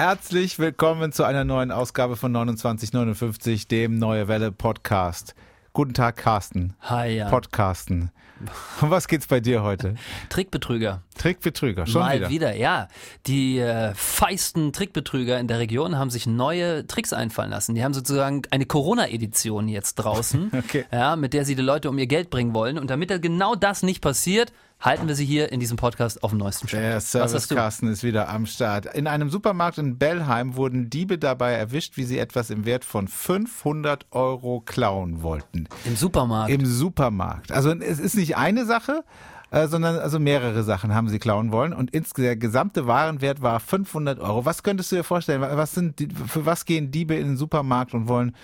Herzlich willkommen zu einer neuen Ausgabe von 2959, dem Neue Welle Podcast. Guten Tag, Carsten. Hi, ja. Podcasten. Um was geht's bei dir heute? Trickbetrüger. Trickbetrüger, schon Mal wieder. wieder, ja. Die äh, feisten Trickbetrüger in der Region haben sich neue Tricks einfallen lassen. Die haben sozusagen eine Corona-Edition jetzt draußen, Okay. ja, mit der sie die Leute um ihr Geld bringen wollen. Und damit genau das nicht passiert, halten wir sie hier in diesem Podcast auf dem neuesten Stand. Der Was Service hast du? Carsten ist wieder am Start. In einem Supermarkt in Bellheim wurden Diebe dabei erwischt, wie sie etwas im Wert von 500 Euro klauen wollten. Im Supermarkt. Im Supermarkt. Also es ist nicht eine Sache, äh, sondern also mehrere Sachen haben sie klauen wollen und der gesamte Warenwert war 500 Euro. Was könntest du dir vorstellen? Was sind für was gehen Diebe in den Supermarkt und wollen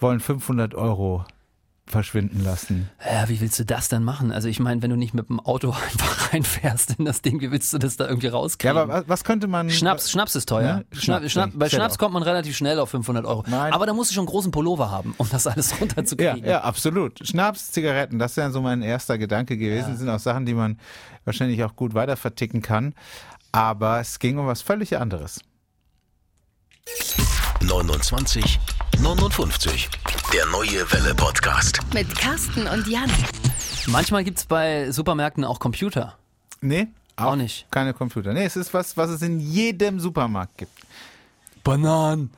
wollen 500 Euro verschwinden lassen? Ja, wie willst du das denn machen? Also ich meine, wenn du nicht mit dem Auto einfach reinfährst in das Ding, wie willst du das da irgendwie Ja, rauskriegen? aber was, könnte man Schnaps, Schnaps ist teuer. Ja, Schnaps, Schnaps, Schnaps, bei Schnaps kommt man relativ schnell auf 500 Euro. Nein. Aber da musst du schon einen großen Pullover haben, um das alles Ja, runterzukriegen. ja, absolut. Schnaps, Zigaretten, das wäre so mein erster Gedanke gewesen. Ja. Sind auch Sachen, die man wahrscheinlich auch gut weiter verticken kann. Aber es ging um was völlig anderes. 29 59. Der neue Welle Podcast. Mit Carsten und Jan. Manchmal gibt's bei Supermärkten auch Computer. Nee, Auch nicht. Keine Computer. Nee, es ist was, was es in jedem Supermarkt gibt. Bananen.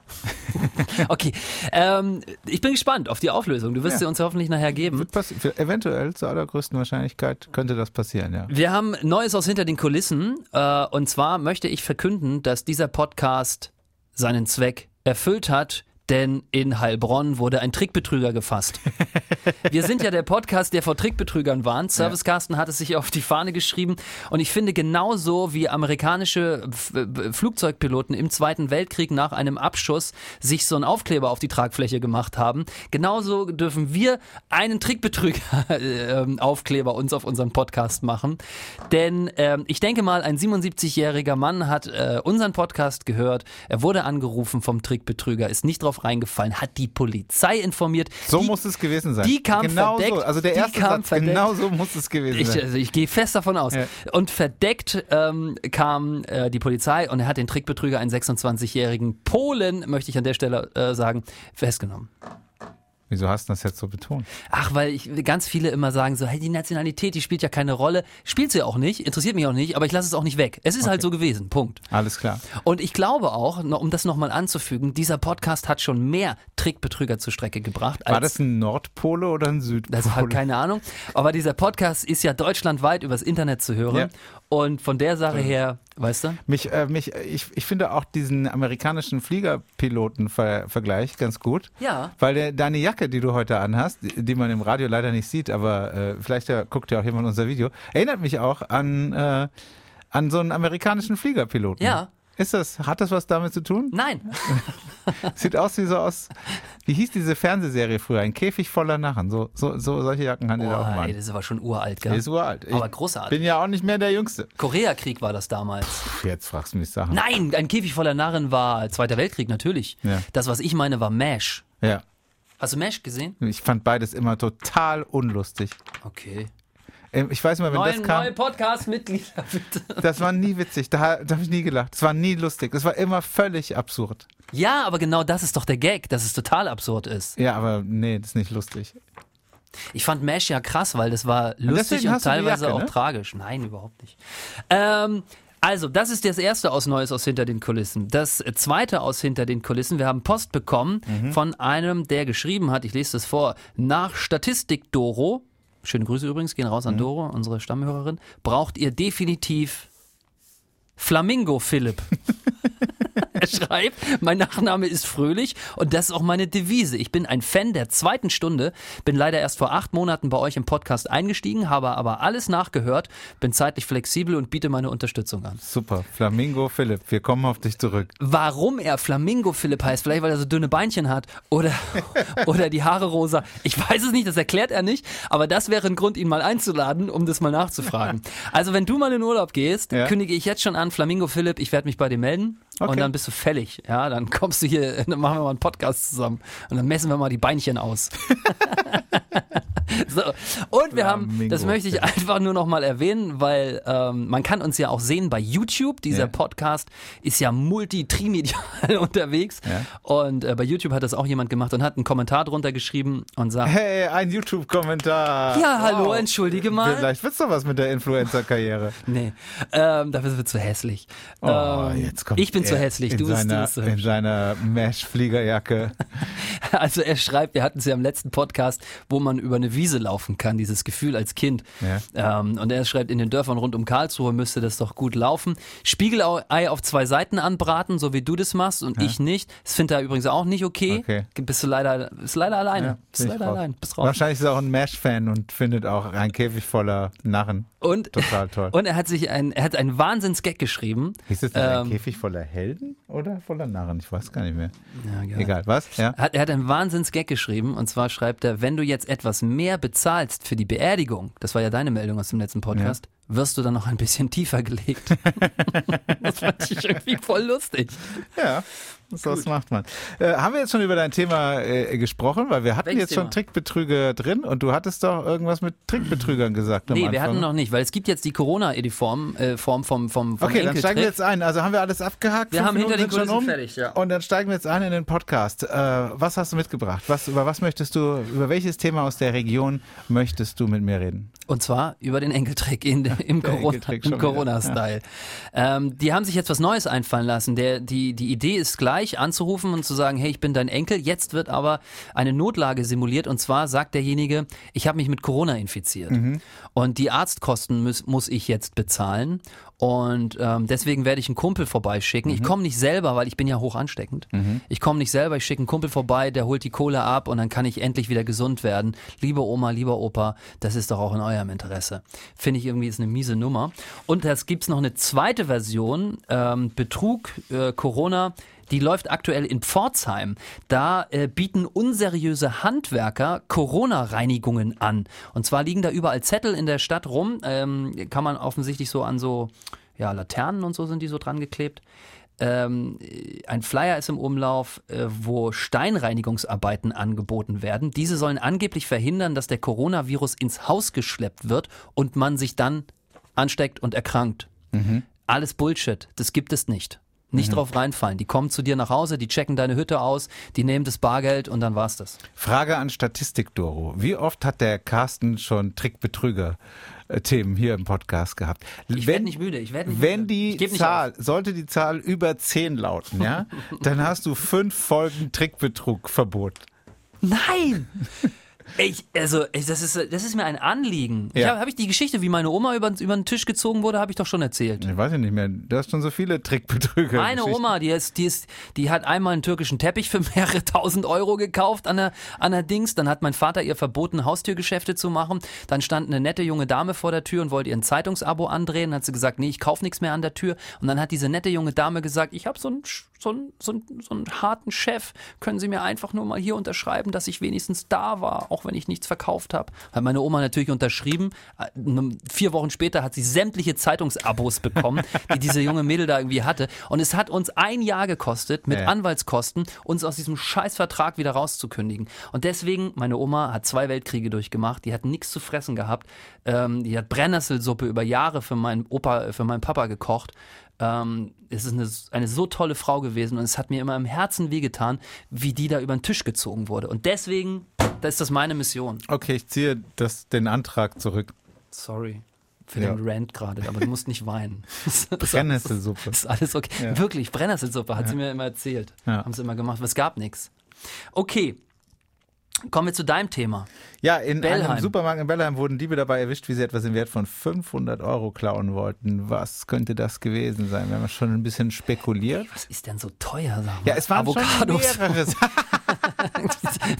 okay, ähm, ich bin gespannt auf die Auflösung. Du wirst Ja. sie uns hoffentlich nachher geben. Wird passi- für- eventuell zur allergrößten Wahrscheinlichkeit könnte das passieren, ja. Wir haben Neues aus hinter den Kulissen. Äh, und zwar möchte ich verkünden, dass dieser Podcast seinen Zweck erfüllt hat. Denn in Heilbronn wurde ein Trickbetrüger gefasst. Wir sind ja der Podcast, der vor Trickbetrügern warnt. Service Carsten hat es sich auf die Fahne geschrieben. Und ich finde, genauso wie amerikanische F äh, Flugzeugpiloten im Zweiten Weltkrieg nach einem Abschuss sich so einen Aufkleber auf die Tragfläche gemacht haben, genauso dürfen wir einen Trickbetrüger-Aufkleber uns auf unseren Podcast machen. Denn ähm, ich denke mal, ein 77-jähriger Mann hat äh, unseren Podcast gehört. Er wurde angerufen vom Trickbetrüger, ist nicht drauf reingefallen, hat die Polizei informiert. So die, muss es gewesen sein. die kam genau verdeckt. So. Also der erste Satz, verdeckt. genau so muss es gewesen Ich, sein. also ich gehe fest davon aus. Ja. Und verdeckt ähm, kam äh, die Polizei und er hat den Trickbetrüger, einen 26-jährigen Polen, möchte ich an der Stelle äh, sagen, festgenommen. Wieso hast du das jetzt so betont? Ach, weil ich ganz viele immer sagen so, hey, die Nationalität, die spielt ja keine Rolle. Spielt sie auch nicht, interessiert mich auch nicht, aber ich lasse es auch nicht weg. Es ist halt so gewesen, Punkt. Alles klar. Und ich glaube auch, um das nochmal anzufügen, dieser Podcast hat schon mehr Trickbetrüger zur Strecke gebracht. War das ein Nordpole oder ein Südpole? Das hat keine Ahnung. Aber dieser Podcast ist ja deutschlandweit übers Internet zu hören. Ja. Und von der Sache her, weißt du? Mich, äh, mich, ich, ich finde auch diesen amerikanischen Fliegerpiloten-Vergleich ganz gut. Ja. Weil der, deine Jacke, die du heute anhast, die, die man im Radio leider nicht sieht, aber äh, vielleicht ja, guckt ja auch jemand unser Video, erinnert mich auch an, äh, an so einen amerikanischen Fliegerpiloten. Ja. Ist das, hat das was damit zu tun? Nein. Sieht aus wie so aus, wie hieß diese Fernsehserie früher? Ein Käfig voller Narren. So, so, so solche Jacken haben die da auch mal. ey, das ist aber schon uralt, gell? ist uralt. Ich Aber großartig. bin ja auch nicht mehr der Jüngste. Koreakrieg war das damals. Pff, Jetzt fragst du mich Sachen. Nein, ein Käfig voller Narren war Zweiter Weltkrieg, natürlich. Ja. Das, was ich meine, war MASH. Ja. Hast du MASH gesehen? Ich fand beides immer total unlustig. Okay. Ähm, Ich weiß mal, wenn Neue, das kam, neue Podcast-Mitglieder, bitte. das war nie witzig. Da, da habe ich nie gelacht. Das war nie lustig. Das war immer völlig absurd. Ja, aber genau das ist doch der Gag, dass es total absurd ist. Ja, aber nee, das ist nicht lustig. Ich fand MASH ja krass, weil das war lustig und die teilweise Jacke, auch ne? tragisch. Nein, überhaupt nicht. Ähm, also, das ist das erste aus Neues aus hinter den Kulissen. Das zweite aus hinter den Kulissen. Wir haben Post bekommen Mhm. von einem, der geschrieben hat, ich lese das vor, nach Statistik Doro, schöne Grüße übrigens, gehen raus an Mhm. Doro, unsere Stammhörerin, braucht ihr definitiv Flamingo Philipp. Er schreibt, mein Nachname ist Fröhlich und das ist auch meine Devise. Ich bin ein Fan der zweiten Stunde, bin leider erst vor acht Monaten bei euch im Podcast eingestiegen, habe aber alles nachgehört, bin zeitlich flexibel und biete meine Unterstützung an. Super. Flamingo Philipp, wir kommen auf dich zurück. Warum er Flamingo Philipp heißt, vielleicht weil er so dünne Beinchen hat oder, oder die Haare rosa. Ich weiß es nicht, das erklärt er nicht, aber das wäre ein Grund, ihn mal einzuladen, um das mal nachzufragen. Also wenn du mal in Urlaub gehst, Ja. kündige ich jetzt schon an, Flamingo Philipp, ich werde mich bei dir melden Okay. und dann bist du fällig. Ja, dann kommst du hier, dann machen wir mal einen Podcast zusammen und dann messen wir mal die Beinchen aus. so. Und wir haben, das möchte ich einfach nur noch mal erwähnen, weil ähm, man kann uns ja auch sehen bei YouTube. Dieser Ja. Podcast ist ja multi-trimedial unterwegs. Ja. Und äh, bei YouTube hat das auch jemand gemacht und hat einen Kommentar drunter geschrieben und sagt, Hey, ein YouTube-Kommentar. ja, hallo, Wow. entschuldige mal. Vielleicht wird's doch was mit der Influencer-Karriere. Nee, ähm, dafür wird zu hässlich. Oh, ähm, jetzt kommt ich bin zu er hässlich, du bist, du seiner, bist so in seiner Mesh-Fliegerjacke. Also er schreibt, wir hatten es ja im letzten Podcast, wo man über eine Wiese laufen kann, dieses Gefühl als Kind. Ähm, und er schreibt, in den Dörfern rund um Karlsruhe müsste das doch gut laufen. Spiegelei auf zwei Seiten anbraten, so wie du das machst und ich nicht. Das findet er übrigens auch nicht okay. Okay. Bist du leider, bist leider alleine. Ja, bist leider allein. Bist. Wahrscheinlich ist er auch ein Mesh-Fan und findet auch ein Käfig voller Narren. Und, Total toll. und er hat sich ein, er hat einen Wahnsinns-Gag geschrieben. Hieß es denn ein Ähm, Käfig voller Helden oder voller Narren? Ich weiß gar nicht mehr. Ja, egal. Egal, was? Ja. Hat, er hat einen Wahnsinns-Gag geschrieben und zwar schreibt er, wenn du jetzt etwas mehr bezahlst für die Beerdigung, das war ja deine Meldung aus dem letzten Podcast, wirst du dann noch ein bisschen tiefer gelegt. das fand ich irgendwie voll lustig. Ja, so was macht man. Äh, haben wir jetzt schon über dein Thema äh, gesprochen? Weil wir hatten Welches jetzt schon Thema? Trickbetrüger drin und du hattest doch irgendwas mit Trickbetrügern gesagt. Nee, wir hatten noch nicht, weil es gibt jetzt die Corona-Ediform äh, Form vom, vom, vom Okay, dann steigen wir jetzt ein. Also haben wir alles abgehakt. Wir haben hinter den schon Kulissen um. fertig, ja. Und dann steigen wir jetzt ein in den Podcast. Äh, was hast du mitgebracht? Was, über was möchtest du, über welches Thema aus der Region möchtest du mit mir reden? Und zwar über den Enkeltrick in, im der Corona- schon Corona-Style. Ähm, die haben sich jetzt was Neues einfallen lassen. Der, die, die Idee ist gleich, anzurufen und zu sagen, hey, ich bin dein Enkel. Jetzt wird aber eine Notlage simuliert. Und zwar sagt derjenige, ich habe mich mit Corona infiziert. Und die Arztkosten muss, muss ich jetzt bezahlen. Und ähm, deswegen werde ich einen Kumpel vorbeischicken. Ich komme nicht selber, weil ich bin ja hoch ansteckend. Ich komme nicht selber, ich schicke einen Kumpel vorbei, der holt die Kohle ab und dann kann ich endlich wieder gesund werden. Liebe Oma, lieber Opa, das ist doch auch in eurem Interesse. Finde ich irgendwie ist eine miese Nummer. Und es gibt's noch eine zweite Version, ähm, Betrug, äh, Corona. Die läuft aktuell in Pforzheim. Da äh, bieten unseriöse Handwerker Corona-Reinigungen an. Und zwar liegen da überall Zettel in der Stadt rum. Ähm, kann man offensichtlich so an so ja, Laternen und so sind die so dran geklebt. Ähm, ein Flyer ist im Umlauf, äh, wo Steinreinigungsarbeiten angeboten werden. Diese sollen angeblich verhindern, dass der Coronavirus ins Haus geschleppt wird und man sich dann ansteckt und erkrankt. Alles Bullshit. Das gibt es nicht. Nicht drauf reinfallen. Die kommen zu dir nach Hause, die checken deine Hütte aus, die nehmen das Bargeld und dann war's das. Frage an Statistik, Doro. Wie oft hat der Carsten schon Trickbetrüger-Themen hier im Podcast gehabt? Ich werd nicht müde, ich werd nicht Wenn müde. Die Zahl, sollte die Zahl über 10 lauten, ja, dann hast du fünf Folgen Trickbetrug-Verbot. Nein! Ich, also, ich, das, ist, das ist mir ein Anliegen. Ja. habe hab ich die Geschichte, wie meine Oma über, über den Tisch gezogen wurde, habe ich doch schon erzählt. Ich weiß ja nicht mehr. Du hast schon so viele Trickbetrüger. Meine Oma, die ist, die ist, die hat einmal einen türkischen Teppich für mehrere tausend Euro gekauft an der, an der Dings. Dann hat mein Vater ihr verboten, Haustürgeschäfte zu machen. Dann stand eine nette junge Dame vor der Tür und wollte ihr ein Zeitungsabo andrehen. Dann hat sie gesagt, nee, ich kauf nichts mehr an der Tür. Und dann hat diese nette junge Dame gesagt, ich habe so einen, Sch- so, einen, so, einen, so einen harten Chef. Können Sie mir einfach nur mal hier unterschreiben, dass ich wenigstens da war, auch wenn ich nichts verkauft habe. Hat meine Oma natürlich unterschrieben. Äh, Vier Wochen später hat sie sämtliche Zeitungsabos bekommen, die diese junge Mädel da irgendwie hatte. Und es hat uns ein Jahr gekostet, mit Ja. Anwaltskosten, uns aus diesem Scheißvertrag wieder rauszukündigen. Und deswegen, meine Oma hat zwei Weltkriege durchgemacht, die hat nichts zu fressen gehabt. Ähm, die hat Brennnesselsuppe über Jahre für meinen Opa, für meinen Papa gekocht. Ähm, es ist eine, eine so tolle Frau gewesen und es hat mir immer im Herzen wehgetan, wie die da über den Tisch gezogen wurde. Und deswegen, das ist das meine Mission. Okay, ich ziehe das, den Antrag zurück. Sorry für Ja. den Rant gerade, aber du musst nicht weinen. Brennnesselsuppe. Ist alles okay. Ja. Wirklich, Brennnesselsuppe hat sie mir immer erzählt. Ja. Haben sie immer gemacht. aber Es gab nichts. Okay. Kommen wir zu deinem Thema. Ja, in Bellheim. einem Supermarkt in Bellheim wurden Diebe dabei erwischt, wie sie etwas im Wert von 500 Euro klauen wollten. Was könnte das gewesen sein? Wir haben schon ein bisschen spekuliert. Was ist denn so teuer? Sag mal? Ja, es waren Avocados.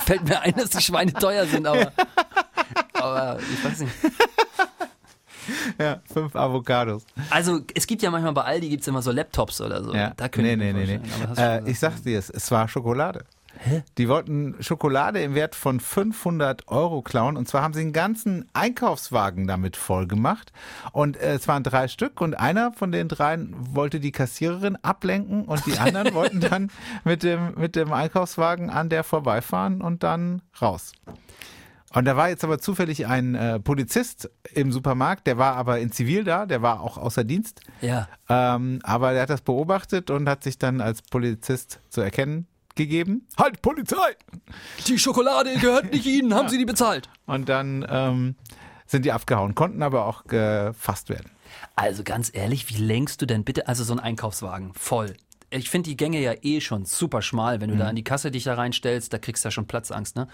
Fällt mir ein, dass die Schweine teuer sind, aber, aber ich weiß nicht. Ja, fünf Avocados. Also es gibt ja manchmal bei Aldi gibt's immer so Laptops oder so. Ja. Da könnte nee, nee, nee, nee. Äh, ich sag's dir, es, es war Schokolade. Die wollten Schokolade im Wert von 500 Euro klauen. Und zwar haben sie einen ganzen Einkaufswagen damit voll gemacht. Und äh, es waren drei Stück. Und einer von den dreien wollte die Kassiererin ablenken. Und die anderen wollten dann mit dem, mit dem Einkaufswagen an der vorbeifahren und dann raus. Und da war jetzt aber zufällig ein äh, Polizist im Supermarkt, der war aber in Zivil da, der war auch außer Dienst. Ja. Ähm, aber der hat das beobachtet und hat sich dann als Polizist zu erkennen gegeben. Halt, Polizei! Die Schokolade gehört nicht Ihnen, haben Sie die bezahlt? Und dann ähm, sind die abgehauen, konnten aber auch gefasst werden. Also ganz ehrlich, wie lenkst du denn bitte, also so ein Einkaufswagen voll? Ich finde die Gänge ja eh schon super schmal. Wenn du da an die Kasse dich da reinstellst, da kriegst du ja schon Platzangst, ne?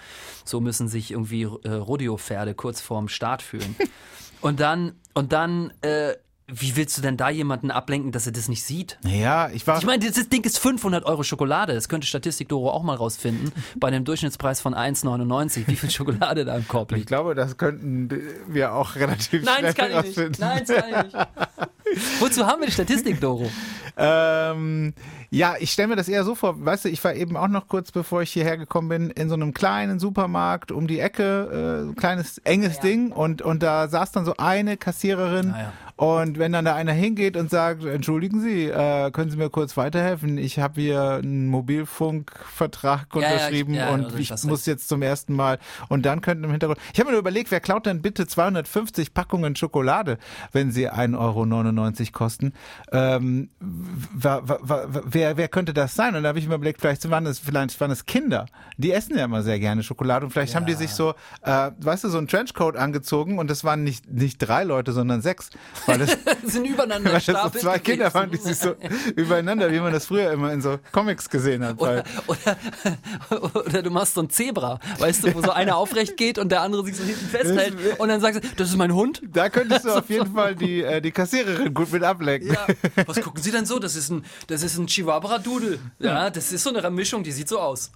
So müssen sich irgendwie äh, Rodeo-Pferde kurz vorm Start fühlen. und dann, und dann, äh, wie willst du denn da jemanden ablenken, dass er das nicht sieht? Ja, ich war. Ich meine, das Ding ist 500 Euro Schokolade. Das könnte Statistik Doro auch mal rausfinden. Bei einem Durchschnittspreis von 1,99. Wie viel Schokolade da im Korb ich liegt. glaube, das könnten wir auch relativ Nein, schnell das kann ich nicht. rausfinden. Nein, das kann ich nicht. Wozu haben wir die Statistik, Doro? Ähm, ja, ich stelle mir das eher so vor, weißt du, ich war eben auch noch kurz, bevor ich hierher gekommen bin, in so einem kleinen Supermarkt um die Ecke, äh, kleines, enges Ding und, und da saß dann so eine Kassiererin Ah, ja. und wenn dann da einer hingeht und sagt, entschuldigen Sie, äh, können Sie mir kurz weiterhelfen? Ich habe hier einen Mobilfunkvertrag Ja, ja, unterschrieben ich- ja, und also ich das muss jetzt zum ersten Mal und dann könnten im Hintergrund, ich habe mir nur überlegt, wer klaut denn bitte 250 Packungen Schokolade, wenn sie 1,99 Euro kosten? Ähm, wa- wa- wa- wer, wer könnte das sein? Und da habe ich mir überlegt, vielleicht waren es, vielleicht waren es Kinder. Die essen ja immer sehr gerne Schokolade und vielleicht haben die sich so, äh, weißt du, so einen Trenchcoat angezogen und das waren nicht, nicht drei Leute, sondern sechs. Weil das, sind übereinander weil das so zwei. Kinder waren, die sich so übereinander, wie man das früher immer in so Comics gesehen hat. Oder, oder, oder du machst so ein Zebra, weißt du, wo so einer aufrecht geht und der andere sich so hinten festhält und dann sagst du, das ist mein Hund. da könntest du auf jeden Fall die, äh, die Kassiererin gut mit ablenken. Ja. Was gucken Sie denn so? Das ist ein, das ist ein Chihuahua-Dudel. Ja, das ist so eine Mischung, die sieht so aus.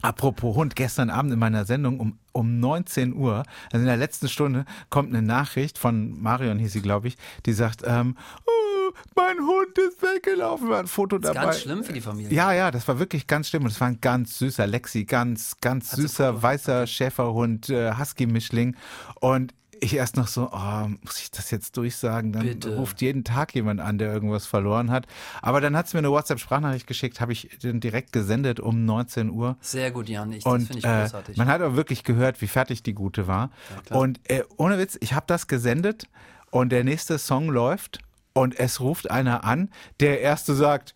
Apropos Hund, gestern Abend in meiner Sendung um, um 19 Uhr, also in der letzten Stunde, kommt eine Nachricht von Marion, hieß sie, glaube ich, die sagt, ähm, oh, mein Hund ist weggelaufen, war ein Foto Das ist dabei. ganz schlimm für die Familie. Ja, ja, das war wirklich ganz schlimm. Und es war ein ganz süßer Lexi, ganz, ganz süßer, weißer Schäferhund, äh, Husky-Mischling. Und ich erst noch so, oh, muss ich das jetzt durchsagen? Dann Bitte. ruft jeden Tag jemand an, der irgendwas verloren hat. Aber dann hat sie mir eine WhatsApp-Sprachnachricht geschickt, habe ich den direkt gesendet um 19 Uhr. Sehr gut, Jan. Ich, das Und finde ich äh, großartig. man hat auch wirklich gehört, wie fertig die Gute war. und äh, ohne Witz, ich habe das gesendet und der nächste Song läuft und es ruft einer an, der erste sagt,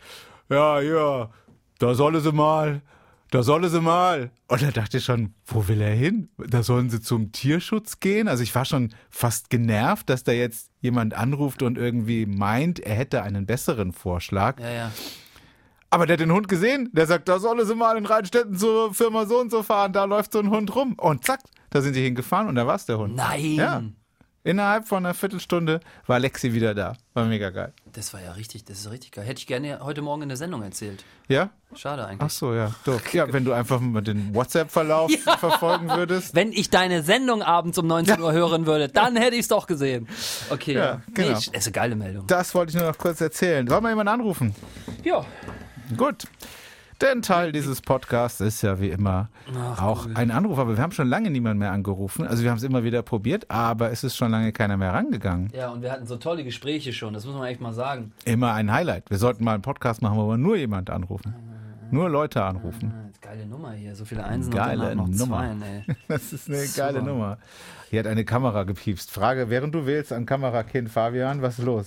ja, ja, da solle sie mal, da solle sie mal. Und da dachte ich schon, wo will er hin? Da sollen sie zum Tierschutz gehen? Also ich war schon fast genervt, dass da jetzt jemand anruft und irgendwie meint, er hätte einen besseren Vorschlag. ja, ja. Aber der hat den Hund gesehen, der sagt, da solle sie mal in Rheinstetten zur Firma so und so fahren, da läuft so ein Hund rum. Und zack, da sind sie hingefahren und da war es der Hund. Nein. Ja. Innerhalb von einer Viertelstunde war Lexi wieder da. War mega geil. Das war ja richtig, das ist richtig geil. Hätte ich gerne heute Morgen in der Sendung erzählt. Ja? Schade Ach eigentlich. so, ja. Doof. Ja, wenn du einfach mal den WhatsApp-Verlauf verfolgen würdest. Wenn ich deine Sendung abends um 19 Uhr hören würde, dann hätte ich es doch gesehen. Okay, Ja, ja. genau. Nee, das ist eine geile Meldung. Das wollte ich nur noch kurz erzählen. Wollen wir jemanden anrufen? Ja. Gut. Denn Teil dieses Podcasts ist ja wie immer auch ein Anruf. Aber wir haben schon lange niemanden mehr angerufen. Also wir haben es immer wieder probiert, aber es ist schon lange keiner mehr rangegangen. Ja, und wir hatten so tolle Gespräche schon, das muss man echt mal sagen. Immer ein Highlight. Wir sollten mal einen Podcast machen, wo wir nur jemand anrufen. Nur Leute anrufen. Ah, geile Nummer hier, so viele Einsen Geile und noch Nummer. Zweien, ey. Das ist eine Super. geile Nummer. Hier hat eine Kamera gepiepst. Frage, während du wählst an Kamerakind Fabian, was ist los?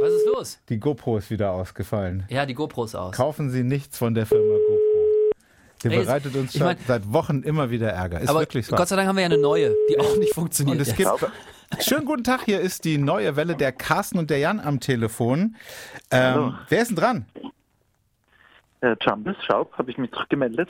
Was ist los? Die GoPro ist wieder ausgefallen. Ja, die GoPros aus. Kaufen Sie nichts von der Firma GoPro. Die Ey, bereitet uns schon mein- seit Wochen immer wieder Ärger. Ist Aber wirklich so. Gott sei Dank haben wir ja eine neue, die auch nicht funktioniert. Und es jetzt. gibt. Schönen guten Tag, hier ist die neue Welle der Carsten und der Jan am Telefon. Ähm, wer ist denn dran? Äh, Jumbus Schaub, habe ich mich zurückgemeldet,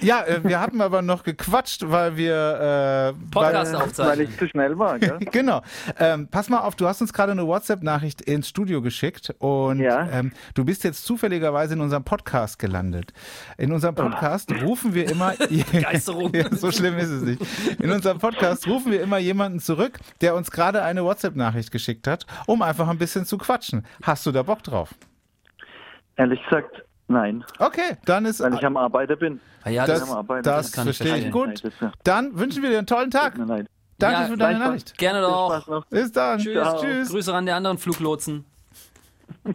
Ja, äh, wir hatten aber noch gequatscht, weil wir. Äh, Podcast weil, weil aufzeichnen. ich zu schnell war. Gell? Genau. Ähm, pass mal auf, du hast uns gerade eine WhatsApp-Nachricht ins Studio geschickt und Ja. ähm, du bist jetzt zufälligerweise in unserem Podcast gelandet. In unserem Podcast rufen wir immer. Begeisterung. ja, so schlimm ist es nicht. In unserem Podcast rufen wir immer jemanden zurück, der uns gerade eine WhatsApp-Nachricht geschickt hat, um einfach ein bisschen zu quatschen. Hast du da Bock drauf? Ehrlich gesagt, Nein, Okay, dann ist weil ich am Arbeiter bin. Ah ja, das, Arbeiten das bin. kann ich verstehe ich verstehen. gut. Dann wünschen wir dir einen tollen Tag. Danke Ja, für deine. Nachricht. gerne doch. Bis dann. Tschüss. Tschüss. Grüße an der anderen Fluglotsen.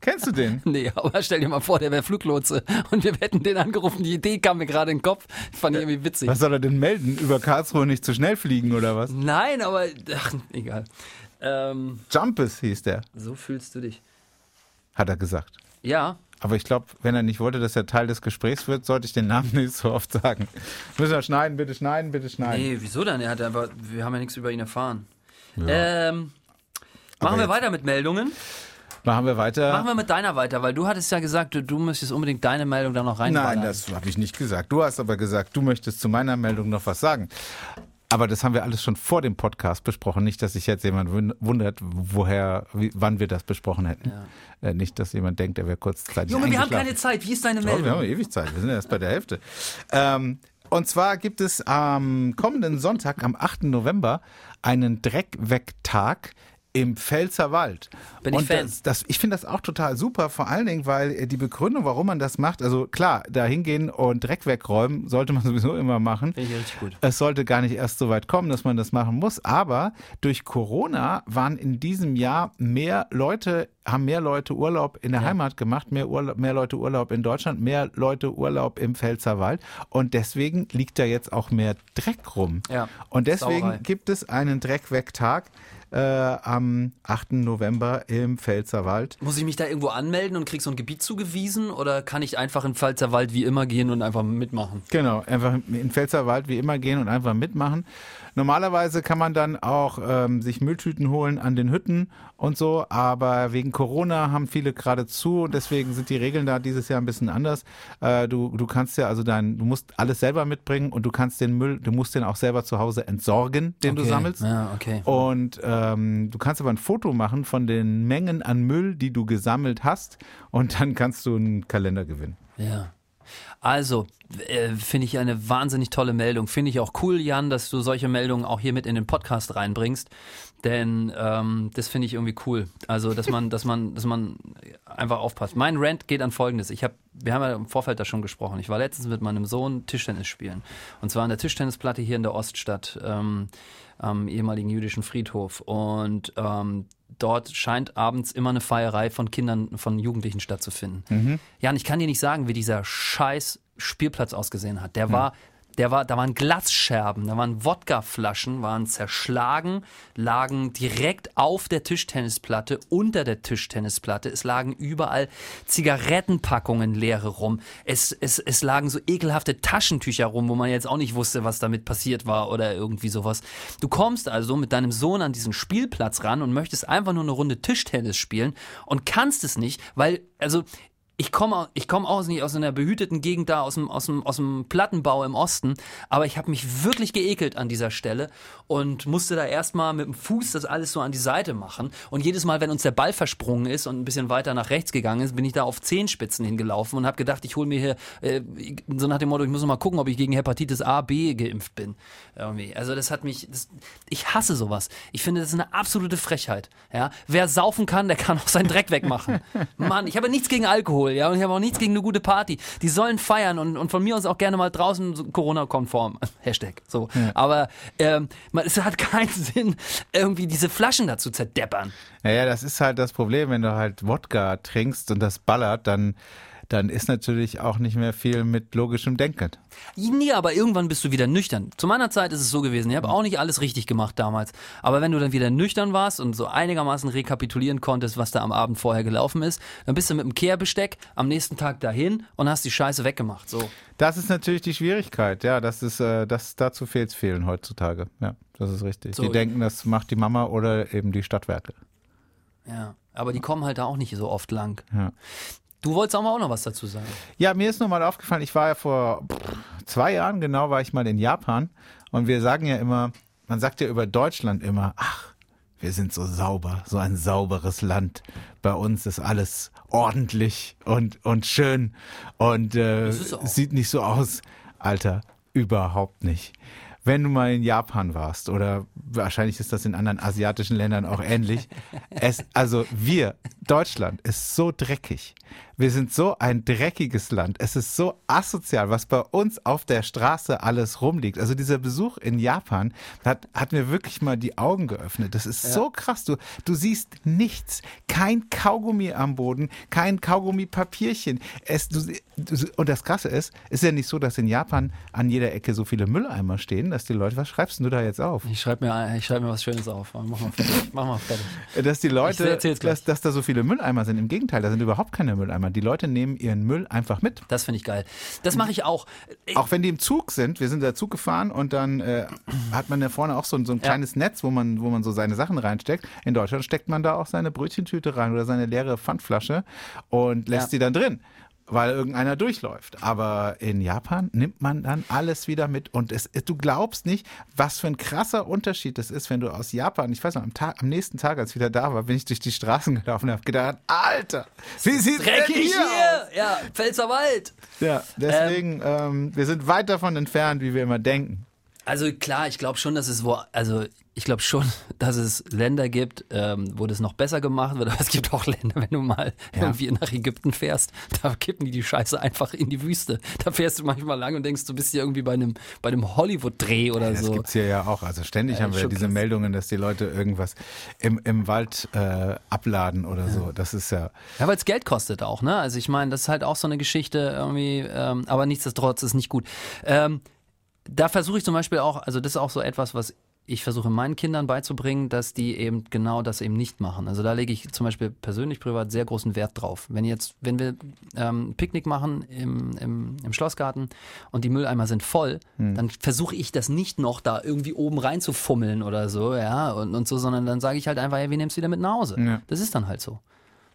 Kennst du den? Nee, aber stell dir mal vor, der wäre Fluglotse und wir hätten den angerufen. Die Idee kam mir gerade in den Kopf. Fand ich irgendwie witzig. Was soll er denn melden? Über Karlsruhe nicht zu schnell fliegen oder was? Nein, aber ach, egal. Ähm, Jumpes hieß der, so fühlst du dich. hat er gesagt. Ja, Aber ich glaube, wenn er nicht wollte, dass er Teil des Gesprächs wird, sollte ich den Namen nicht so oft sagen. Müssen wir schneiden, bitte schneiden, bitte schneiden. nee, wieso denn? Er hat einfach, wir haben ja nichts über ihn erfahren. Ähm, machen wir weiter mit Meldungen. Machen wir weiter. Machen wir mit deiner weiter, weil du hattest ja gesagt, du, du müsstest unbedingt deine Meldung da noch reinballern. Nein, das habe ich nicht gesagt. Du hast aber gesagt, du möchtest zu meiner Meldung noch was sagen. Aber das haben wir alles schon vor dem Podcast besprochen. Nicht, dass sich jetzt jemand wund- wundert, woher, wie, wann wir das besprochen hätten. Äh, nicht, dass jemand denkt, er wäre kurzzeitig Junge, wir haben keine Zeit. Wie ist deine Ja, wir Meldung? haben ewig Zeit. Wir sind erst bei der Hälfte. Ähm, und zwar gibt es am kommenden Sonntag, am 8. November, einen Dreckwegtag im Pfälzer Wald. Bin ich und Fan. Das, das, ich finde das auch total super, vor allen Dingen, weil äh, die Begründung, warum man das macht, also klar, da hingehen und Dreck wegräumen, sollte man sowieso immer machen. Finde ich richtig gut. Es sollte gar nicht erst so weit kommen, dass man das machen muss. Aber durch Corona waren in diesem Jahr mehr Leute, haben mehr Leute Urlaub in der Heimat gemacht, mehr, Urlaub, mehr Leute Urlaub in Deutschland, mehr Leute Urlaub im Pfälzerwald. Und deswegen liegt da jetzt auch mehr Dreck rum. Ja, Und deswegen Sauerei. gibt es einen Dreckwegtag äh, am 8. November im Pfälzerwald. Muss ich mich da irgendwo anmelden und krieg so ein Gebiet zugewiesen oder kann ich einfach in Pfalzerwald wie immer gehen und einfach mitmachen? Genau, einfach in Pfälzerwald wie immer gehen und einfach mitmachen. Normalerweise kann man dann auch ähm, sich Mülltüten holen an den Hütten und so, aber wegen Corona haben viele gerade zu und deswegen sind die Regeln da dieses Jahr ein bisschen anders. Äh, du, du kannst ja also dein, du musst alles selber mitbringen und du kannst den Müll, du musst den auch selber zu Hause entsorgen, den du Okay. sammelst. Ja, okay. Und ähm, du kannst aber ein Foto machen von den Mengen an Müll, die du gesammelt hast und dann kannst du einen Kalender gewinnen. Ja. Also, äh, finde ich eine wahnsinnig tolle Meldung. Finde ich auch cool, Jan, dass du solche Meldungen auch hier mit in den Podcast reinbringst. Denn ähm, das finde ich irgendwie cool. Also, dass man, dass man, dass man einfach aufpasst. Mein Rant geht an folgendes. Ich habe, wir haben ja im Vorfeld da schon gesprochen. Ich war letztens mit meinem Sohn Tischtennis spielen. Und zwar an der Tischtennisplatte hier in der Oststadt, ähm, am ehemaligen jüdischen Friedhof. Und ähm, dort scheint abends immer eine Feierei von Kindern, von Jugendlichen stattzufinden. Jan, ich kann dir nicht sagen, wie dieser scheiß Spielplatz ausgesehen hat. Der war, der war, da waren Glasscherben, da waren Wodkaflaschen, waren zerschlagen, lagen direkt auf der Tischtennisplatte, unter der Tischtennisplatte. Es lagen überall Zigarettenpackungen leere rum. Es, es, es lagen so ekelhafte Taschentücher rum, wo man jetzt auch nicht wusste, was damit passiert war oder irgendwie sowas. Du kommst also mit deinem Sohn an diesen Spielplatz ran und möchtest einfach nur eine Runde Tischtennis spielen und kannst es nicht, weil, also, ich komme ich komm auch nicht aus einer behüteten Gegend da, aus dem, aus dem, aus dem Plattenbau im Osten, aber ich habe mich wirklich geekelt an dieser Stelle und musste da erstmal mit dem Fuß das alles so an die Seite machen. Und jedes Mal, wenn uns der Ball versprungen ist und ein bisschen weiter nach rechts gegangen ist, bin ich da auf Zehenspitzen hingelaufen und habe gedacht, ich hole mir hier, äh, so nach dem Motto, ich muss noch mal gucken, ob ich gegen Hepatitis A, B geimpft bin. Irgendwie. Also das hat mich, das, ich hasse sowas. Ich finde, das ist eine absolute Frechheit. Ja? Wer saufen kann, der kann auch seinen Dreck wegmachen. Mann, ich habe nichts gegen Alkohol, ja, und ich habe auch nichts gegen eine gute Party. Die sollen feiern und, und von mir aus auch gerne mal draußen so Corona-konform. Hashtag. So. Aber ähm, man, es hat keinen Sinn, irgendwie diese Flaschen da zu zerdeppern. Naja, das ist halt das Problem, wenn du halt Wodka trinkst und das ballert, dann, dann ist natürlich auch nicht mehr viel mit logischem Denken. Nee, aber irgendwann bist du wieder nüchtern. Zu meiner Zeit ist es so gewesen. Ich habe auch nicht alles richtig gemacht damals. Aber wenn du dann wieder nüchtern warst und so einigermaßen rekapitulieren konntest, was da am Abend vorher gelaufen ist, dann bist du mit dem Kehrbesteck am nächsten Tag dahin und hast die Scheiße weggemacht. So. Das ist natürlich die Schwierigkeit, ja, das ist, äh, das, dazu fehlt's vielen heutzutage. Ja, das ist richtig. So. Die denken, das macht die Mama oder eben die Stadtwerke. Ja. Aber die kommen halt da auch nicht so oft lang. Ja. Du wolltest aber auch noch was dazu sagen. Ja, mir ist nochmal aufgefallen, ich war ja vor zwei Jahren genau, war ich mal in Japan und wir sagen ja immer, man sagt ja über Deutschland immer, ach, wir sind so sauber, so ein sauberes Land. Bei uns ist alles ordentlich und, und schön und äh, auch. sieht nicht so aus. Alter, überhaupt nicht. wenn du mal in Japan warst oder wahrscheinlich ist das in anderen asiatischen Ländern auch ähnlich. Es, also wir, Deutschland, ist so dreckig. Wir sind so ein dreckiges Land. Es ist so asozial, was bei uns auf der Straße alles rumliegt. Also dieser Besuch in Japan hat, hat mir wirklich mal die Augen geöffnet. Das ist so krass. Du, du siehst nichts. Kein Kaugummi am Boden, kein Kaugummi-Papierchen. Es, du, du, und das Krasse ist, ist ja nicht so, dass in Japan an jeder Ecke so viele Mülleimer stehen, dass die Leute, was schreibst du da jetzt auf? Ich schreibe mir, ich schreib mir was Schönes auf. Mach mal fertig. Mach mal fertig. Dass die Leute, dass, dass da so viele Mülleimer sind. Im Gegenteil, da sind überhaupt keine Mülleimer. Die Leute nehmen ihren Müll einfach mit. Das finde ich geil. Das mache ich auch. Auch wenn die im Zug sind, wir sind da Zug gefahren und dann äh, hat man da vorne auch so, ein- so ein kleines Netz, wo man, wo man so seine Sachen reinsteckt. In Deutschland steckt man da auch seine Brötchentüte rein oder seine leere Pfandflasche und lässt Ja. sie dann drin. Weil irgendeiner durchläuft. Aber in Japan nimmt man dann alles wieder mit. Und es, du glaubst nicht, was für ein krasser Unterschied das ist, wenn du aus Japan, ich weiß noch, am, Tag, am nächsten Tag, als ich wieder da war, bin ich durch die Straßen gelaufen und habe gedacht, Alter, wie sieht Dreckig hier! hier aus? Ja, Pfälzerwald. Ja, deswegen, ähm, wir sind weit davon entfernt, wie wir immer denken. Also klar, ich glaube schon, dass es wo, also ich glaube schon, dass es Länder gibt, ähm, wo das noch besser gemacht wird. Aber es gibt auch Länder, wenn du mal irgendwie nach Ägypten fährst, da kippen die die Scheiße einfach in die Wüste. Da fährst du manchmal lang und denkst, du bist hier irgendwie bei einem, bei einem Hollywood-Dreh oder Das so. gibt's hier ja auch. Also ständig Ja, haben wir diese. Meldungen, dass die Leute irgendwas im, im Wald äh, abladen oder so. Das ist ja. Ja, weil es Geld kostet auch, ne? Also ich meine, das ist halt auch so eine Geschichte irgendwie, ähm, aber nichtsdestotrotz ist nicht gut. Ähm, da versuche ich zum Beispiel auch, also das ist auch so etwas, was ich versuche meinen Kindern beizubringen, dass die eben genau das eben nicht machen. Also da lege ich zum Beispiel persönlich privat sehr großen Wert drauf. Wenn jetzt, wenn wir ähm, Picknick machen im, im, im Schlossgarten und die Mülleimer sind voll, dann versuche ich das nicht noch da irgendwie oben reinzufummeln oder so, ja, und, und so, sondern dann sage ich halt einfach, ja, wir nehmen es wieder mit nach Hause. Ja. Das ist dann halt so.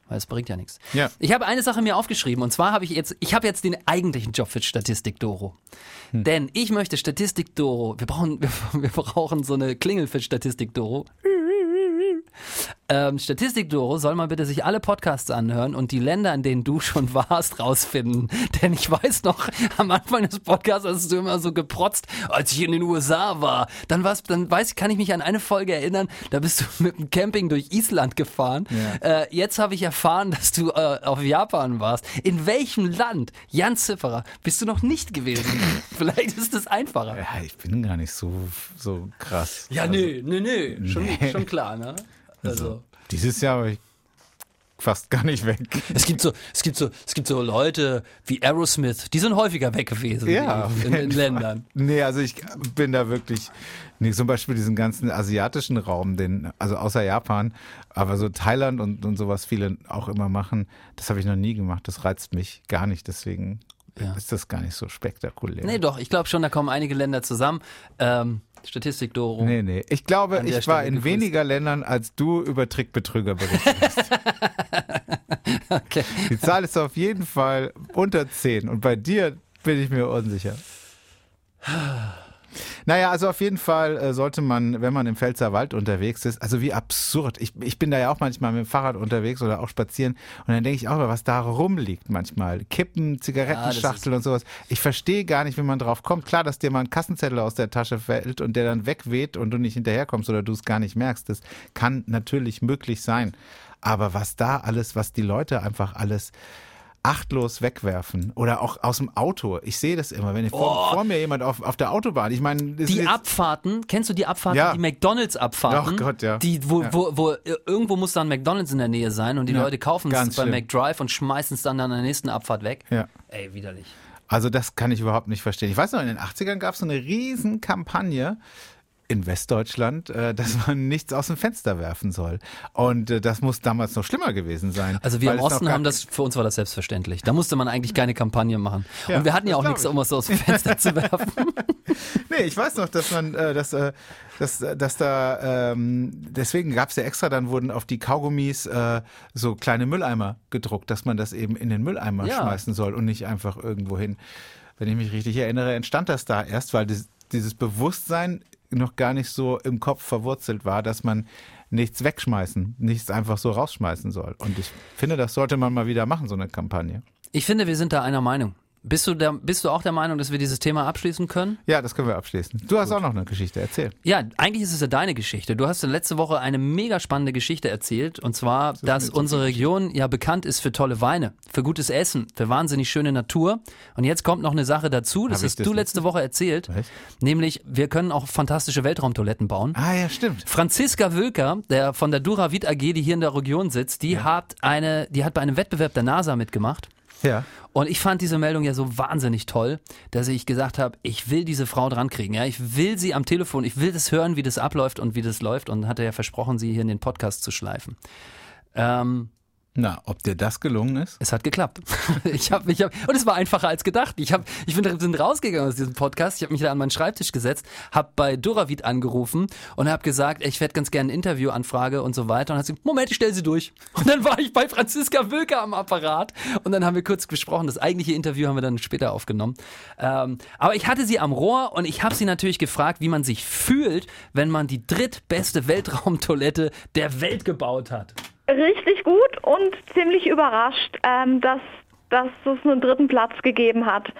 Weil es bringt ja nichts. Ja. Ich habe eine Sache mir aufgeschrieben und zwar habe ich jetzt, ich habe jetzt den eigentlichen Job für Statistik Doro. Denn ich möchte Statistik Doro, wir brauchen, wir, wir brauchen so eine Klingel für Statistik Doro. Ähm, Statistik Doro soll mal bitte sich alle Podcasts anhören und die Länder, in denen du schon warst, rausfinden. Denn ich weiß noch, am Anfang des Podcasts hast du immer so geprotzt, als ich in den USA war. Dann war's, dann weiß ich, kann ich mich an eine Folge erinnern, da bist du mit dem Camping durch Island gefahren. Äh, jetzt habe ich erfahren, dass du äh, auf Japan warst. In welchem Land, Jan Zifferer, bist du noch nicht gewesen? Vielleicht ist es einfacher. Ja, ich bin gar nicht so, so krass. Ja, nö, nö, nö. Schon, Nee. schon klar, ne? Also. Dieses Jahr war ich fast gar nicht weg. Es gibt so, es gibt so, es gibt so Leute wie Aerosmith, die sind häufiger weg gewesen Ja, in, in, in Ländern. Nee, also ich bin da wirklich, nee, zum Beispiel diesen ganzen asiatischen Raum, den, also außer Japan, aber so Thailand und, und sowas viele auch immer machen, das habe ich noch nie gemacht. Das reizt mich gar nicht, deswegen Ja. ist das gar nicht so spektakulär. Nee, doch, ich glaube schon, da kommen einige Länder zusammen. Ähm, Statistik Doro. Nee, nee. Ich glaube, ich war Stelle in gegrüßt. weniger Ländern, als du über Trickbetrüger berichtet hast. Okay. Die Zahl ist auf jeden Fall unter 10 und bei dir bin ich mir unsicher. Naja, also auf jeden Fall äh, sollte man, wenn man im Pfälzerwald unterwegs ist, also wie absurd. Ich, ich bin da ja auch manchmal mit dem Fahrrad unterwegs oder auch spazieren und dann denke ich auch, was da rumliegt manchmal. Kippen, Zigarettenschachtel und sowas. Ich verstehe gar nicht, wie man drauf kommt. Klar, dass dir mal ein Kassenzettel aus der Tasche fällt und der dann wegweht und du nicht hinterherkommst oder du es gar nicht merkst. Das kann natürlich möglich sein. Aber was da alles, was die Leute einfach alles achtlos wegwerfen oder auch aus dem Auto. Ich sehe das immer, wenn ich vor, vor mir jemand auf, auf der Autobahn, ich meine, Die Abfahrten, kennst du die Abfahrten, Ja. die McDonalds-Abfahrten? Ach Gott, ja. Die, wo, Ja. wo, wo, irgendwo muss dann McDonalds in der Nähe sein und die Ja, Leute kaufen es bei. McDrive und schmeißen es dann an der nächsten Abfahrt weg. Ja. Ey, widerlich. Also das kann ich überhaupt nicht verstehen. Ich weiß noch, in den 80ern gab es so eine riesen Kampagne in Westdeutschland, äh, dass man nichts aus dem Fenster werfen soll. Und äh, das muss damals noch schlimmer gewesen sein. Also wir im Osten haben das, für uns war das selbstverständlich. Da musste man eigentlich keine Kampagne machen. Ja, und wir hatten ja auch nichts, ich. um es aus dem Fenster zu werfen. Nee, ich weiß noch, dass man, äh, dass, dass, dass da, ähm, deswegen gab es ja extra, dann wurden auf die Kaugummis äh, so kleine Mülleimer gedruckt, dass man das eben in den Mülleimer Ja. schmeißen soll und nicht einfach irgendwo hin. Wenn ich mich richtig erinnere, entstand das da erst, weil das, dieses Bewusstsein noch gar nicht so im Kopf verwurzelt war, dass man nichts wegschmeißen, nichts einfach so rausschmeißen soll. Und ich finde, das sollte man mal wieder machen, so eine Kampagne. Ich finde, wir sind da einer Meinung. Bist du, der, bist du auch der Meinung, dass wir dieses Thema abschließen können? Ja, das können wir abschließen. Du hast auch noch eine Geschichte, erzähl. Ja, eigentlich ist es ja deine Geschichte. Du hast ja letzte Woche eine mega spannende Geschichte erzählt. Und zwar, dass eine unsere Region ja bekannt ist für tolle Weine, für gutes Essen, für wahnsinnig schöne Natur. Und jetzt kommt noch eine Sache dazu, das Hab hast das du letzte Woche erzählt. Was? Nämlich, wir können auch fantastische Weltraumtoiletten bauen. Ah, ja, stimmt. Franziska Wölker, der von der Duravit AG, die hier in der Region sitzt, die hat eine, die hat bei einem Wettbewerb der NASA mitgemacht. Ja. Und ich fand diese Meldung ja so wahnsinnig toll, dass ich gesagt habe, ich will diese Frau dran kriegen. Ja, ich will sie am Telefon, ich will das hören, wie das abläuft und wie das läuft. Und hatte ja versprochen, sie hier in den Podcast zu schleifen. Ähm, Na, ob dir das gelungen ist? es hat geklappt. Ich hab, ich hab, und es war einfacher als gedacht. Ich, hab, ich bin sind rausgegangen aus diesem Podcast. Ich habe mich da an meinen Schreibtisch gesetzt, habe bei Duravit angerufen und habe gesagt, ich werde ganz gerne ein Interviewanfrage und so weiter. Und hat gesagt, Moment, ich stell sie durch. Und dann war ich bei Franziska Wölker am Apparat und dann haben wir kurz gesprochen. Das eigentliche Interview haben wir dann später aufgenommen. Ähm, aber ich hatte sie am Rohr und ich habe sie natürlich gefragt, wie man sich fühlt, wenn man die drittbeste Weltraumtoilette der Welt gebaut hat. Richtig gut und ziemlich überrascht, ähm, dass, dass es einen dritten Platz gegeben hat.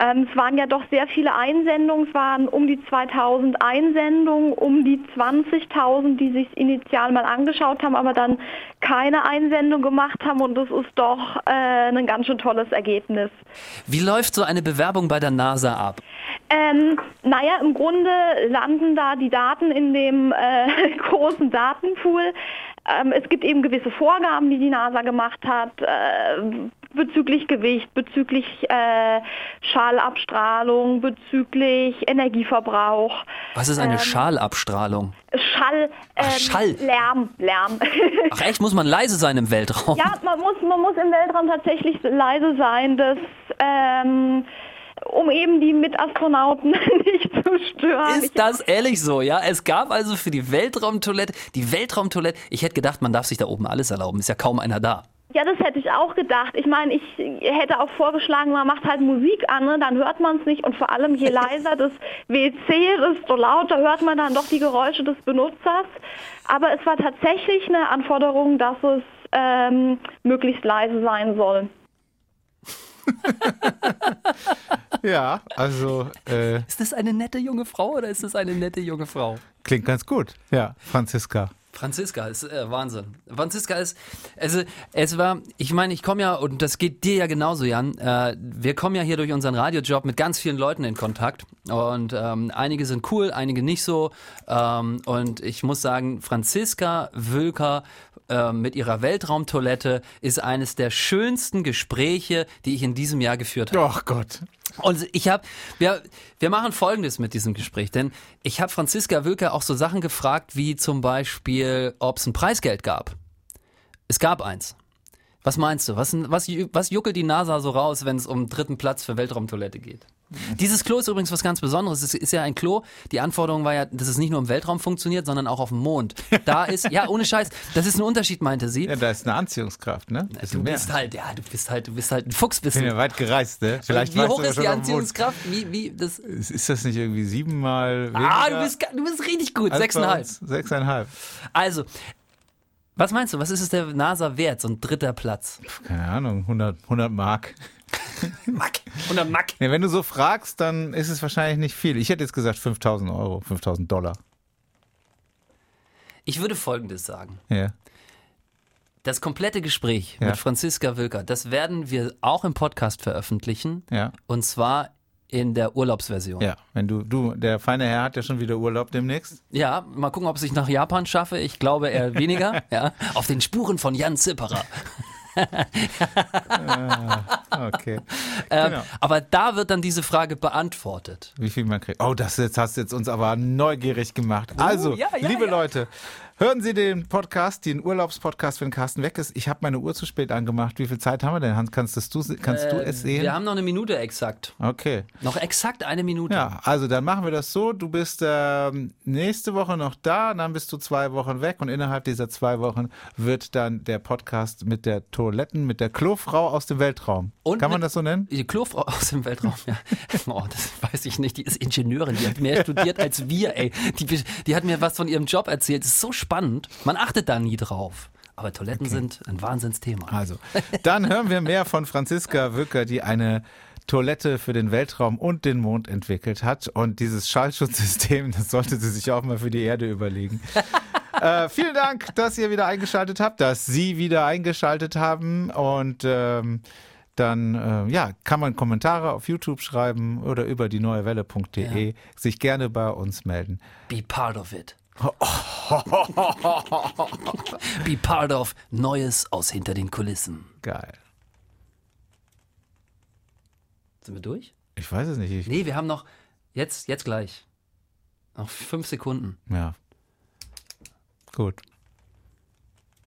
Ähm, es waren ja doch sehr viele Einsendungen, es waren um die 2000 Einsendungen, um die 20.000, die sich initial mal angeschaut haben, aber dann keine Einsendung gemacht haben und das ist doch äh, ein ganz schön tolles Ergebnis. Wie läuft so eine Bewerbung bei der NASA ab? Ähm, naja, im Grunde landen da die Daten in dem äh, großen Datenpool. Ähm, es gibt eben gewisse Vorgaben, die die NASA gemacht hat, äh, bezüglich Gewicht, bezüglich äh, Schallabstrahlung, bezüglich Energieverbrauch. Was ist eine Ähm, Schalabstrahlung? Schall, ähm, Ach, Schall. Lärm, Lärm. Ach echt, muss man leise sein im Weltraum? Ja, man muss, man muss im Weltraum tatsächlich leise sein, dass, ähm, um eben die Mitastronauten nicht stören. Ist das ehrlich so, ja? Es gab also für die Weltraumtoilette, die Weltraumtoilette, ich hätte gedacht, man darf sich da oben alles erlauben, ist ja kaum einer da. Ja, das hätte ich auch gedacht. Ich meine, ich hätte auch vorgeschlagen, man macht halt Musik an, ne? dann hört man es nicht. Und vor allem, je leiser das WC, desto lauter hört man dann doch die Geräusche des Benutzers. Aber es war tatsächlich eine Anforderung, dass es ähm, möglichst leise sein soll. Ja, also äh, Ist das eine nette junge Frau oder ist das eine nette junge Frau? klingt ganz gut. Ja, Franziska. Franziska ist äh, Wahnsinn. Franziska ist, also es war, ich meine, ich komme ja, und das geht dir ja genauso, Jan, äh, wir kommen ja hier durch unseren Radiojob mit ganz vielen Leuten in Kontakt und ähm, einige sind cool, einige nicht so ähm, und ich muss sagen, Franziska Wölker äh, mit ihrer Weltraumtoilette ist eines der schönsten Gespräche, die ich in diesem Jahr geführt habe. Oh Gott. Und ich habe, wir, wir machen Folgendes mit diesem Gespräch, denn ich habe Franziska Wölker auch so Sachen gefragt, wie zum Beispiel, ob es ein Preisgeld gab. Es gab eins. Was meinst du? Was, was, was juckelt die NASA so raus, wenn es um dritten Platz für Weltraumtoilette geht? Dieses Klo ist übrigens was ganz Besonderes. Es ist ja ein Klo. Die Anforderung war ja, dass es nicht nur im Weltraum funktioniert, sondern auch auf dem Mond. Da ist, ja, ohne Scheiß, das ist ein Unterschied, meinte sie. Ja, da ist eine Anziehungskraft, ne? Du Bisschen mehr. bist halt, ja, du bist halt, du bist halt ein Fuchs, bist Ich bin ja weit gereist, ne? Vielleicht Wie hoch ist die. Anziehungskraft? Wie, wie, das, Ist das nicht irgendwie siebenmal weniger? Ah, du bist, du bist richtig gut. Sechseinhalb. Sechseinhalb. Also, was meinst du? Was ist es der NASA wert? So ein dritter Platz. Keine Ahnung, 100, 100 Mark. Mack. 100 Mack. Ja, wenn du so fragst, dann ist es wahrscheinlich nicht viel. Ich hätte jetzt gesagt 5000 Euro, 5000 Dollar. Ich würde Folgendes sagen. Ja. Das komplette Gespräch Ja. mit Franziska Wilker, das werden wir auch im Podcast veröffentlichen. Ja. Und zwar in der Urlaubsversion. Ja, wenn du, du, der feine Herr hat ja schon wieder Urlaub demnächst. Ja, mal gucken, ob ich nach Japan schaffe. Ich glaube eher weniger. ja. Auf den Spuren von Jan Zipperer. Okay. Ähm, Genau. Aber da wird dann diese Frage beantwortet. Wie viel man kriegt. Oh, das jetzt hast du jetzt uns aber neugierig gemacht. Also, Oh, ja, ja, liebe ja. Leute, hören Sie den Podcast, den Urlaubspodcast, wenn Carsten weg ist. Ich habe meine Uhr zu spät angemacht. Wie viel Zeit haben wir denn, Hans? Kannst, das du, kannst du Äh, es sehen? Wir haben noch eine Minute exakt. Okay. Noch exakt eine Minute. Ja, also dann machen wir das so. Du bist ähm, nächste Woche noch da, dann bist du zwei Wochen weg und innerhalb dieser zwei Wochen wird dann der Podcast mit der Toiletten, mit der Klofrau aus dem Weltraum. Und Kann man das so nennen? Die Klofrau aus dem Weltraum, ja. Oh, das weiß ich nicht. Die ist Ingenieurin, die hat mehr studiert als wir, ey. Die, die hat mir was von ihrem Job erzählt. Das ist so spannend. Man achtet da nie drauf. Aber Toiletten sind ein Wahnsinnsthema. Also, dann hören wir mehr von Franziska Wücker, die eine Toilette für den Weltraum und den Mond entwickelt hat. Und dieses Schallschutzsystem, das sollte sie sich auch mal für die Erde überlegen. äh, vielen Dank, dass ihr wieder eingeschaltet habt, dass Sie wieder eingeschaltet haben. Und ähm, dann äh, ja, kann man Kommentare auf YouTube schreiben oder über die neuewelle.de Ja. sich gerne bei uns melden. Be part of it. Be part of Neues aus hinter den Kulissen. Geil. Sind wir durch? Ich weiß es nicht. Ich, Nee, wir haben noch, jetzt, jetzt gleich. Noch fünf Sekunden. Ja. Gut.